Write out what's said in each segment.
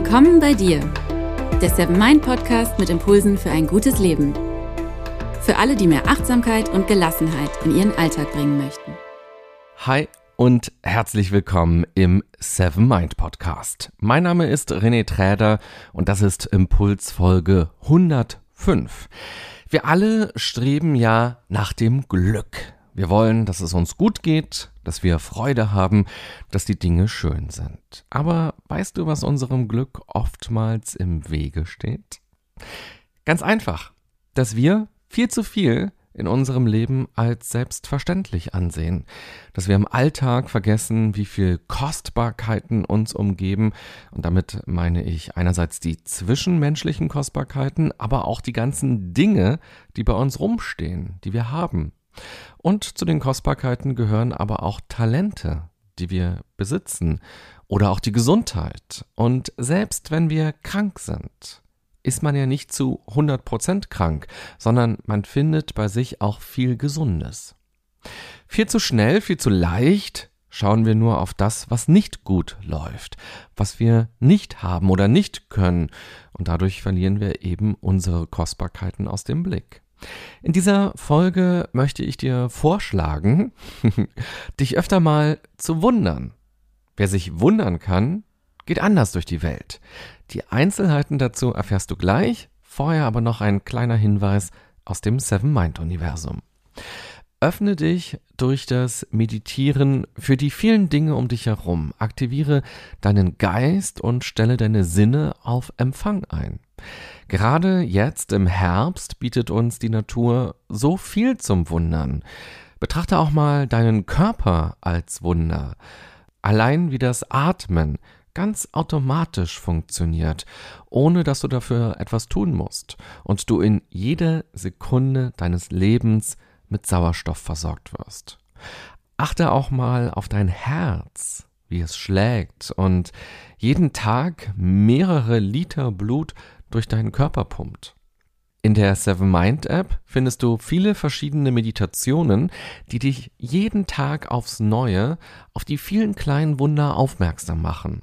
Willkommen bei dir, der Seven Mind Podcast mit Impulsen für ein gutes Leben. Für alle, die mehr Achtsamkeit und Gelassenheit in ihren Alltag bringen möchten. Hi und herzlich willkommen im Seven Mind Podcast. Mein Name ist René Träder und das ist Impulsfolge 105. Wir alle streben ja nach dem Glück. Wir wollen, dass es uns gut geht, dass wir Freude haben, dass die Dinge schön sind. Aber weißt du, was unserem Glück oftmals im Wege steht? Ganz einfach, dass wir viel zu viel in unserem Leben als selbstverständlich ansehen, dass wir im Alltag vergessen, wie viel Kostbarkeiten uns umgeben, und damit meine ich einerseits die zwischenmenschlichen Kostbarkeiten, aber auch die ganzen Dinge, die bei uns rumstehen, die wir haben. Und zu den Kostbarkeiten gehören aber auch Talente, die wir besitzen oder auch die Gesundheit. Und selbst wenn wir krank sind, ist man ja nicht zu 100% krank, sondern man findet bei sich auch viel Gesundes. Viel zu schnell, viel zu leicht schauen wir nur auf das, was nicht gut läuft, was wir nicht haben oder nicht können, und dadurch verlieren wir eben unsere Kostbarkeiten aus dem Blick. In dieser Folge möchte ich dir vorschlagen, dich öfter mal zu wundern. Wer sich wundern kann, geht anders durch die Welt. Die Einzelheiten dazu erfährst du gleich, vorher aber noch ein kleiner Hinweis aus dem Seven Mind Universum. Öffne dich durch das Meditieren für die vielen Dinge um dich herum. Aktiviere deinen Geist und stelle deine Sinne auf Empfang ein. Gerade jetzt im Herbst bietet uns die Natur so viel zum Wundern. Betrachte auch mal deinen Körper als Wunder. Allein wie das Atmen ganz automatisch funktioniert, ohne dass du dafür etwas tun musst und du in jeder Sekunde deines Lebens mit Sauerstoff versorgt wirst. Achte auch mal auf dein Herz, wie es schlägt und jeden Tag mehrere Liter Blut durch deinen Körper pumpt. In der Seven Mind App findest du viele verschiedene Meditationen, die dich jeden Tag aufs Neue auf die vielen kleinen Wunder aufmerksam machen.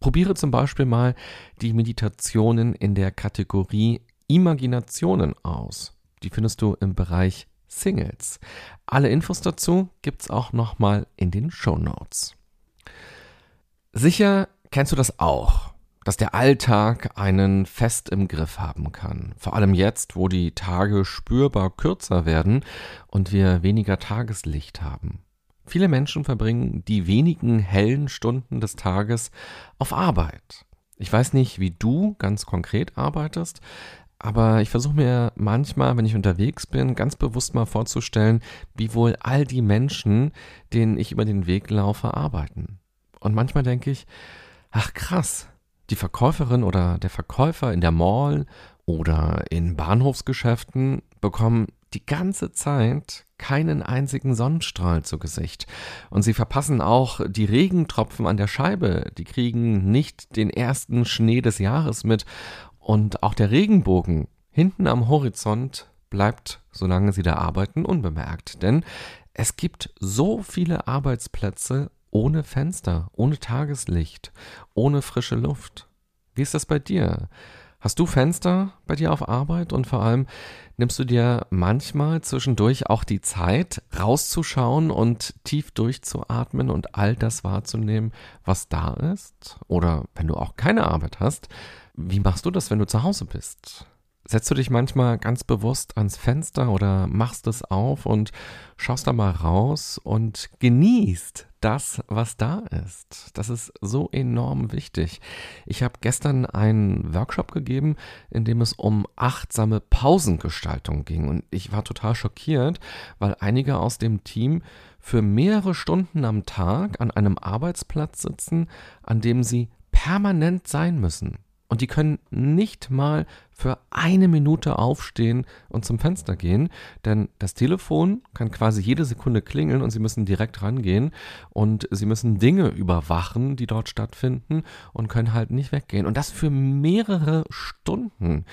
Probiere zum Beispiel mal die Meditationen in der Kategorie Imaginationen aus. Die findest du im Bereich Singles. Alle Infos dazu gibt's auch nochmal in den Show Notes. Sicher kennst du das auch dass der Alltag einen fest im Griff haben kann. Vor allem jetzt, wo die Tage spürbar kürzer werden und wir weniger Tageslicht haben. Viele Menschen verbringen die wenigen hellen Stunden des Tages auf Arbeit. Ich weiß nicht, wie du ganz konkret arbeitest, aber ich versuche mir manchmal, wenn ich unterwegs bin, ganz bewusst mal vorzustellen, wie wohl all die Menschen, denen ich über den Weg laufe, arbeiten. Und manchmal denke ich, ach krass, die Verkäuferin oder der Verkäufer in der Mall oder in Bahnhofsgeschäften bekommen die ganze Zeit keinen einzigen Sonnenstrahl zu Gesicht. Und sie verpassen auch die Regentropfen an der Scheibe. Die kriegen nicht den ersten Schnee des Jahres mit. Und auch der Regenbogen hinten am Horizont bleibt, solange sie da arbeiten, unbemerkt. Denn es gibt so viele Arbeitsplätze ohne Fenster, ohne Tageslicht, ohne frische Luft. Wie ist das bei dir? Hast du Fenster bei dir auf Arbeit und vor allem nimmst du dir manchmal zwischendurch auch die Zeit, rauszuschauen und tief durchzuatmen und all das wahrzunehmen, was da ist? Oder wenn du auch keine Arbeit hast, wie machst du das, wenn du zu Hause bist? Setzt du dich manchmal ganz bewusst ans Fenster oder machst es auf und schaust da mal raus und genießt das, was da ist. Das ist so enorm wichtig. Ich habe gestern einen Workshop gegeben, in dem es um achtsame Pausengestaltung ging und ich war total schockiert, weil einige aus dem Team für mehrere Stunden am Tag an einem Arbeitsplatz sitzen, an dem sie permanent sein müssen. Und die können nicht mal für eine Minute aufstehen und zum Fenster gehen, denn das Telefon kann quasi jede Sekunde klingeln und Sie müssen direkt rangehen und Sie müssen Dinge überwachen, die dort stattfinden und können halt nicht weggehen. Und das für mehrere Stunden.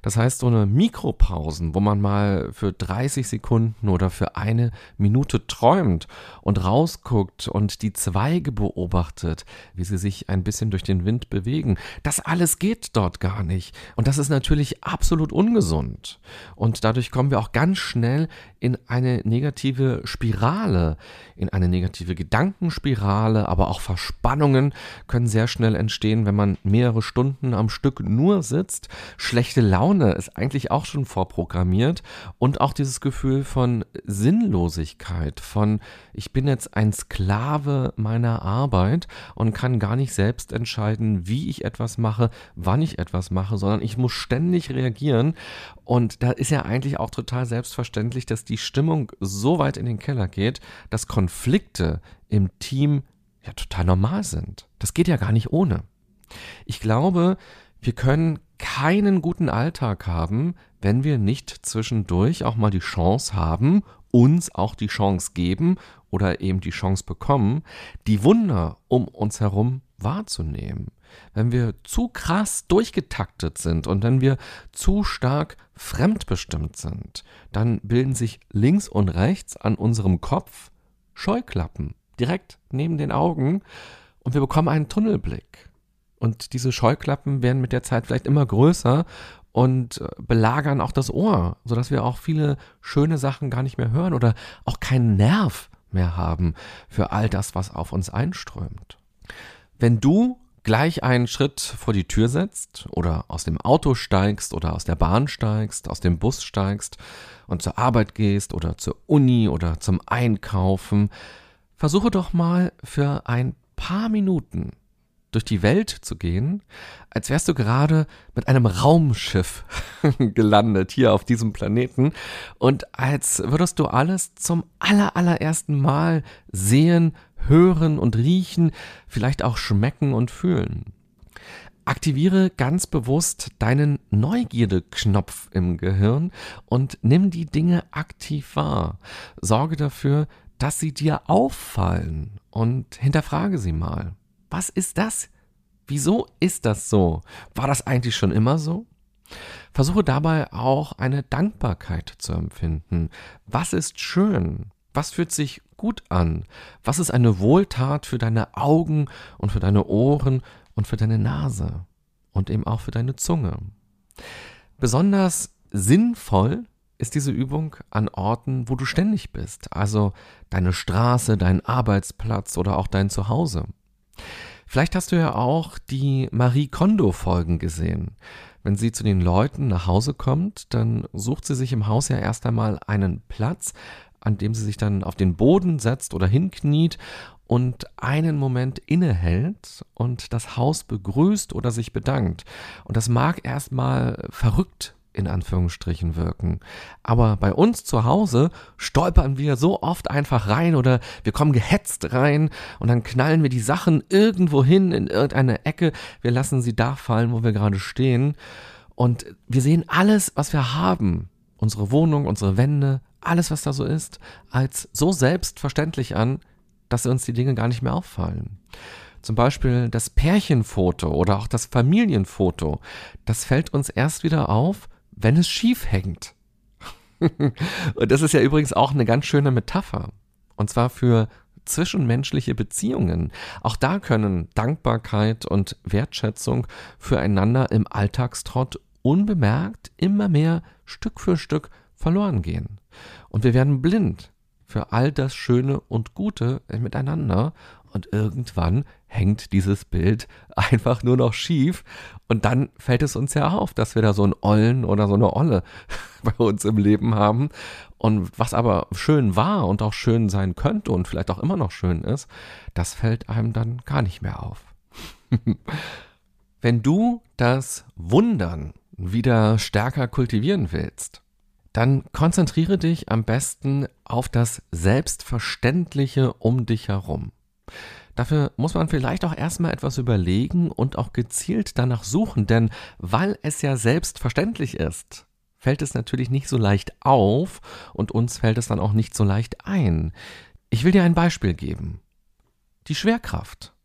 Das heißt, so eine Mikropausen, wo man mal für 30 Sekunden oder für eine Minute träumt und rausguckt und die Zweige beobachtet, wie sie sich ein bisschen durch den Wind bewegen. Das alles geht dort gar nicht. Und das ist natürlich absolut ungesund. Und dadurch kommen wir auch ganz schnell in eine negative Spirale, in eine negative Gedankenspirale, aber auch Verspannungen können sehr schnell entstehen, wenn man mehrere Stunden am Stück nur sitzt. Schlechte Laune ist eigentlich auch schon vorprogrammiert und auch dieses Gefühl von Sinnlosigkeit, von ich bin jetzt ein Sklave meiner Arbeit und kann gar nicht selbst entscheiden, wie ich etwas mache, wann ich etwas mache, sondern ich muss ständig reagieren und da ist ja eigentlich auch total selbstverständlich, dass die Stimmung so weit in den Keller geht, dass Konflikte im Team ja total normal sind. Das geht ja gar nicht ohne. Ich glaube, wir können keinen guten Alltag haben, wenn wir nicht zwischendurch auch mal die Chance haben, uns auch die Chance geben oder eben die Chance bekommen, die Wunder um uns herum wahrzunehmen. Wenn wir zu krass durchgetaktet sind und wenn wir zu stark fremdbestimmt sind, dann bilden sich links und rechts an unserem Kopf Scheuklappen direkt neben den Augen und wir bekommen einen Tunnelblick. Und diese Scheuklappen werden mit der Zeit vielleicht immer größer und äh, belagern auch das Ohr, sodass wir auch viele schöne Sachen gar nicht mehr hören oder auch keinen Nerv mehr haben für all das, was auf uns einströmt. Wenn du gleich einen Schritt vor die Tür setzt oder aus dem Auto steigst oder aus der Bahn steigst, aus dem Bus steigst und zur Arbeit gehst oder zur Uni oder zum Einkaufen, versuche doch mal für ein paar Minuten durch die Welt zu gehen, als wärst du gerade mit einem Raumschiff gelandet hier auf diesem Planeten und als würdest du alles zum aller allerersten Mal sehen, hören und riechen, vielleicht auch schmecken und fühlen. Aktiviere ganz bewusst deinen Neugierde-Knopf im Gehirn und nimm die Dinge aktiv wahr. Sorge dafür, dass sie dir auffallen und hinterfrage sie mal. Was ist das? Wieso ist das so? War das eigentlich schon immer so? Versuche dabei auch eine Dankbarkeit zu empfinden. Was ist schön? Was fühlt sich gut an? Was ist eine Wohltat für deine Augen und für deine Ohren und für deine Nase und eben auch für deine Zunge? Besonders sinnvoll ist diese Übung an Orten, wo du ständig bist, also deine Straße, dein Arbeitsplatz oder auch dein Zuhause. Vielleicht hast du ja auch die Marie Kondo Folgen gesehen. Wenn sie zu den Leuten nach Hause kommt, dann sucht sie sich im Haus ja erst einmal einen Platz, an dem sie sich dann auf den Boden setzt oder hinkniet und einen Moment innehält und das Haus begrüßt oder sich bedankt. Und das mag erstmal verrückt in Anführungsstrichen wirken. Aber bei uns zu Hause stolpern wir so oft einfach rein oder wir kommen gehetzt rein und dann knallen wir die Sachen irgendwo hin in irgendeine Ecke. Wir lassen sie da fallen, wo wir gerade stehen. Und wir sehen alles, was wir haben, unsere Wohnung, unsere Wände, alles, was da so ist, als so selbstverständlich an, dass uns die Dinge gar nicht mehr auffallen. Zum Beispiel das Pärchenfoto oder auch das Familienfoto, das fällt uns erst wieder auf, wenn es schief hängt. Und das ist ja übrigens auch eine ganz schöne Metapher. Und zwar für zwischenmenschliche Beziehungen. Auch da können Dankbarkeit und Wertschätzung füreinander im Alltagstrott unbemerkt immer mehr Stück für Stück verloren gehen. Und wir werden blind für all das Schöne und Gute miteinander. Und irgendwann hängt dieses Bild einfach nur noch schief. Und dann fällt es uns ja auf, dass wir da so einen Ollen oder so eine Olle bei uns im Leben haben. Und was aber schön war und auch schön sein könnte und vielleicht auch immer noch schön ist, das fällt einem dann gar nicht mehr auf. Wenn du das Wundern wieder stärker kultivieren willst, dann konzentriere dich am besten auf das Selbstverständliche um dich herum. Dafür muss man vielleicht auch erstmal etwas überlegen und auch gezielt danach suchen, denn weil es ja selbstverständlich ist, fällt es natürlich nicht so leicht auf und uns fällt es dann auch nicht so leicht ein. Ich will dir ein Beispiel geben. Die Schwerkraft.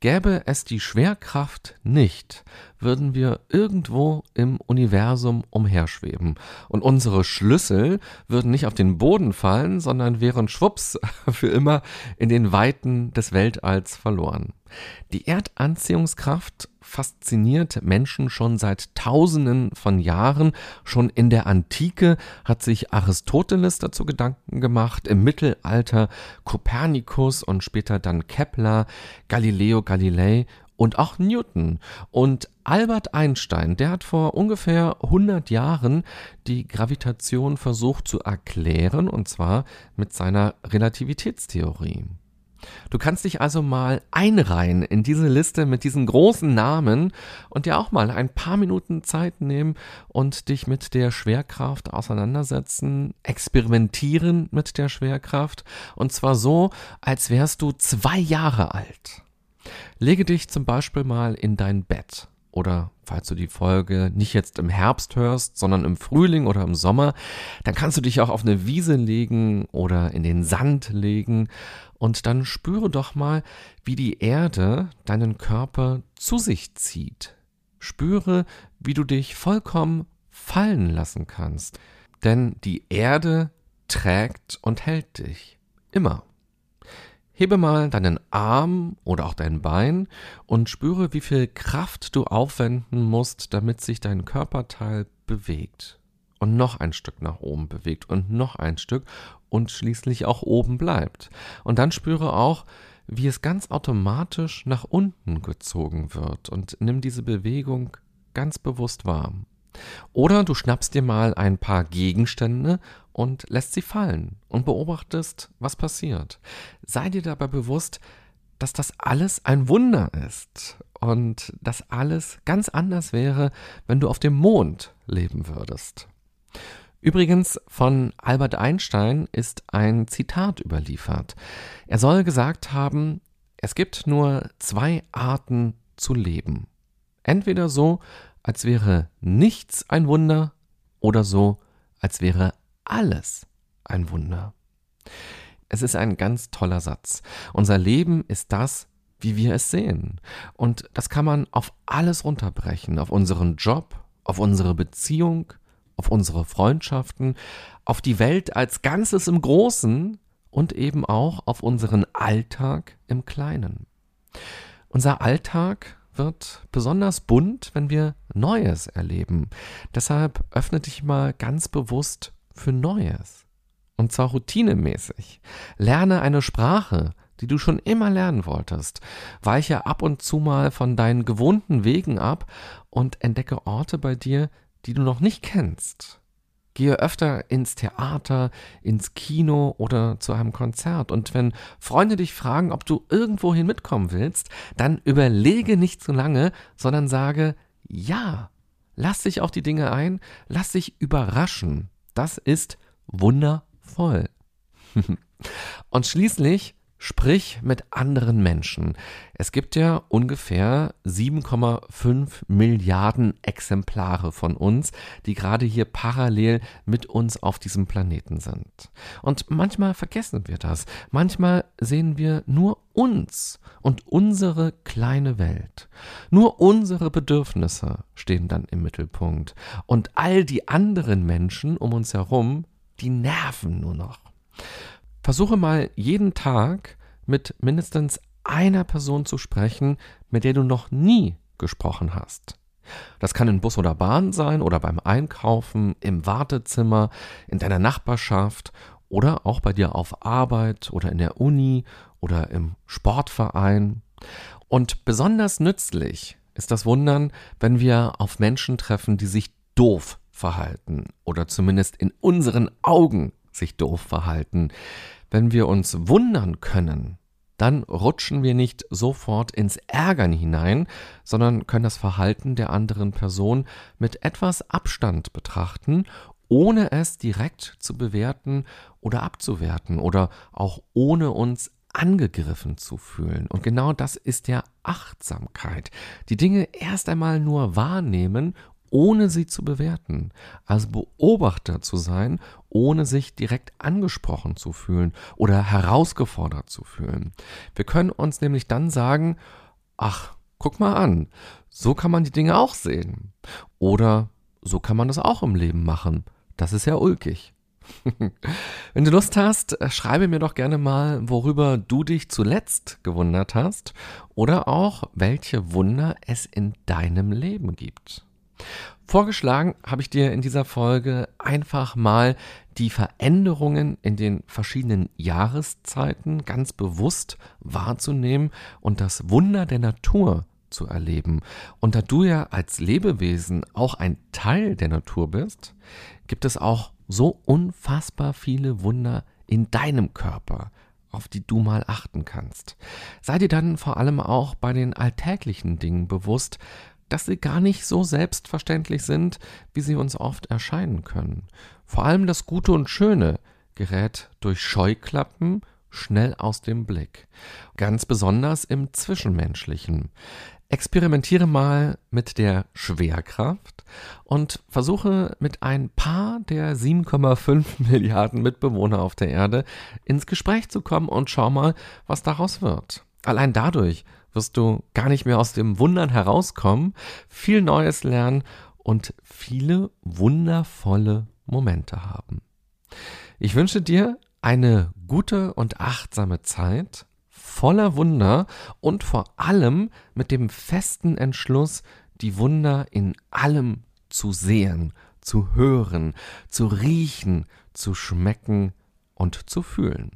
Gäbe es die Schwerkraft nicht, würden wir irgendwo im Universum umherschweben. Und unsere Schlüssel würden nicht auf den Boden fallen, sondern wären schwupps für immer in den Weiten des Weltalls verloren. Die Erdanziehungskraft fasziniert Menschen schon seit Tausenden von Jahren. Schon in der Antike hat sich Aristoteles dazu Gedanken gemacht, im Mittelalter Kopernikus und später dann Kepler, Galileo Galilei und auch Newton. Und Albert Einstein, der hat vor ungefähr 100 Jahren die Gravitation versucht zu erklären, und zwar mit seiner Relativitätstheorie. Du kannst dich also mal einreihen in diese Liste mit diesen großen Namen und dir auch mal ein paar Minuten Zeit nehmen und dich mit der Schwerkraft auseinandersetzen, experimentieren mit der Schwerkraft und zwar so, als wärst du zwei Jahre alt. Lege dich zum Beispiel mal in dein Bett oder falls du die Folge nicht jetzt im Herbst hörst, sondern im Frühling oder im Sommer, dann kannst du dich auch auf eine Wiese legen oder in den Sand legen und dann spüre doch mal, wie die Erde deinen Körper zu sich zieht. Spüre, wie du dich vollkommen fallen lassen kannst. Denn die Erde trägt und hält dich. Immer. Hebe mal deinen Arm oder auch dein Bein und spüre, wie viel Kraft du aufwenden musst, damit sich dein Körperteil bewegt. Und noch ein Stück nach oben bewegt und noch ein Stück und schließlich auch oben bleibt. Und dann spüre auch, wie es ganz automatisch nach unten gezogen wird und nimm diese Bewegung ganz bewusst wahr. Oder du schnappst dir mal ein paar Gegenstände und lässt sie fallen und beobachtest, was passiert. Sei dir dabei bewusst, dass das alles ein Wunder ist und dass alles ganz anders wäre, wenn du auf dem Mond leben würdest. Übrigens von Albert Einstein ist ein Zitat überliefert. Er soll gesagt haben, es gibt nur zwei Arten zu leben. Entweder so, als wäre nichts ein Wunder oder so, als wäre alles ein Wunder. Es ist ein ganz toller Satz. Unser Leben ist das, wie wir es sehen. Und das kann man auf alles runterbrechen, auf unseren Job, auf unsere Beziehung, auf unsere Freundschaften, auf die Welt als Ganzes im Großen und eben auch auf unseren Alltag im Kleinen. Unser Alltag wird besonders bunt, wenn wir Neues erleben. Deshalb öffne dich mal ganz bewusst für Neues. Und zwar routinemäßig. Lerne eine Sprache, die du schon immer lernen wolltest. Weiche ab und zu mal von deinen gewohnten Wegen ab und entdecke Orte bei dir, die du noch nicht kennst. Gehe öfter ins Theater, ins Kino oder zu einem Konzert. Und wenn Freunde dich fragen, ob du irgendwohin mitkommen willst, dann überlege nicht zu lange, sondern sage ja. Lass dich auf die Dinge ein, lass dich überraschen. Das ist wundervoll. Und schließlich Sprich mit anderen Menschen. Es gibt ja ungefähr 7,5 Milliarden Exemplare von uns, die gerade hier parallel mit uns auf diesem Planeten sind. Und manchmal vergessen wir das. Manchmal sehen wir nur uns und unsere kleine Welt. Nur unsere Bedürfnisse stehen dann im Mittelpunkt. Und all die anderen Menschen um uns herum, die nerven nur noch. Versuche mal jeden Tag mit mindestens einer Person zu sprechen, mit der du noch nie gesprochen hast. Das kann in Bus oder Bahn sein oder beim Einkaufen, im Wartezimmer, in deiner Nachbarschaft oder auch bei dir auf Arbeit oder in der Uni oder im Sportverein. Und besonders nützlich ist das Wundern, wenn wir auf Menschen treffen, die sich doof verhalten oder zumindest in unseren Augen sich doof verhalten. Wenn wir uns wundern können, dann rutschen wir nicht sofort ins Ärgern hinein, sondern können das Verhalten der anderen Person mit etwas Abstand betrachten, ohne es direkt zu bewerten oder abzuwerten oder auch ohne uns angegriffen zu fühlen. Und genau das ist ja Achtsamkeit. Die Dinge erst einmal nur wahrnehmen, ohne sie zu bewerten. Also Beobachter zu sein, ohne sich direkt angesprochen zu fühlen oder herausgefordert zu fühlen. Wir können uns nämlich dann sagen, ach, guck mal an, so kann man die Dinge auch sehen. Oder so kann man das auch im Leben machen. Das ist ja ulkig. Wenn du Lust hast, schreibe mir doch gerne mal, worüber du dich zuletzt gewundert hast oder auch, welche Wunder es in deinem Leben gibt. Vorgeschlagen habe ich dir in dieser Folge einfach mal die Veränderungen in den verschiedenen Jahreszeiten ganz bewusst wahrzunehmen und das Wunder der Natur zu erleben. Und da du ja als Lebewesen auch ein Teil der Natur bist, gibt es auch so unfassbar viele Wunder in deinem Körper, auf die du mal achten kannst. Sei dir dann vor allem auch bei den alltäglichen Dingen bewusst, dass sie gar nicht so selbstverständlich sind, wie sie uns oft erscheinen können. Vor allem das Gute und Schöne gerät durch Scheuklappen schnell aus dem Blick. Ganz besonders im Zwischenmenschlichen. Experimentiere mal mit der Schwerkraft und versuche mit ein paar der 7,5 Milliarden Mitbewohner auf der Erde ins Gespräch zu kommen und schau mal, was daraus wird. Allein dadurch wirst du gar nicht mehr aus dem Wundern herauskommen, viel Neues lernen und viele wundervolle Momente haben. Ich wünsche dir eine gute und achtsame Zeit voller Wunder und vor allem mit dem festen Entschluss, die Wunder in allem zu sehen, zu hören, zu riechen, zu schmecken und zu fühlen.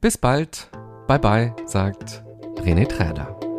Bis bald, bye bye, sagt René Träder.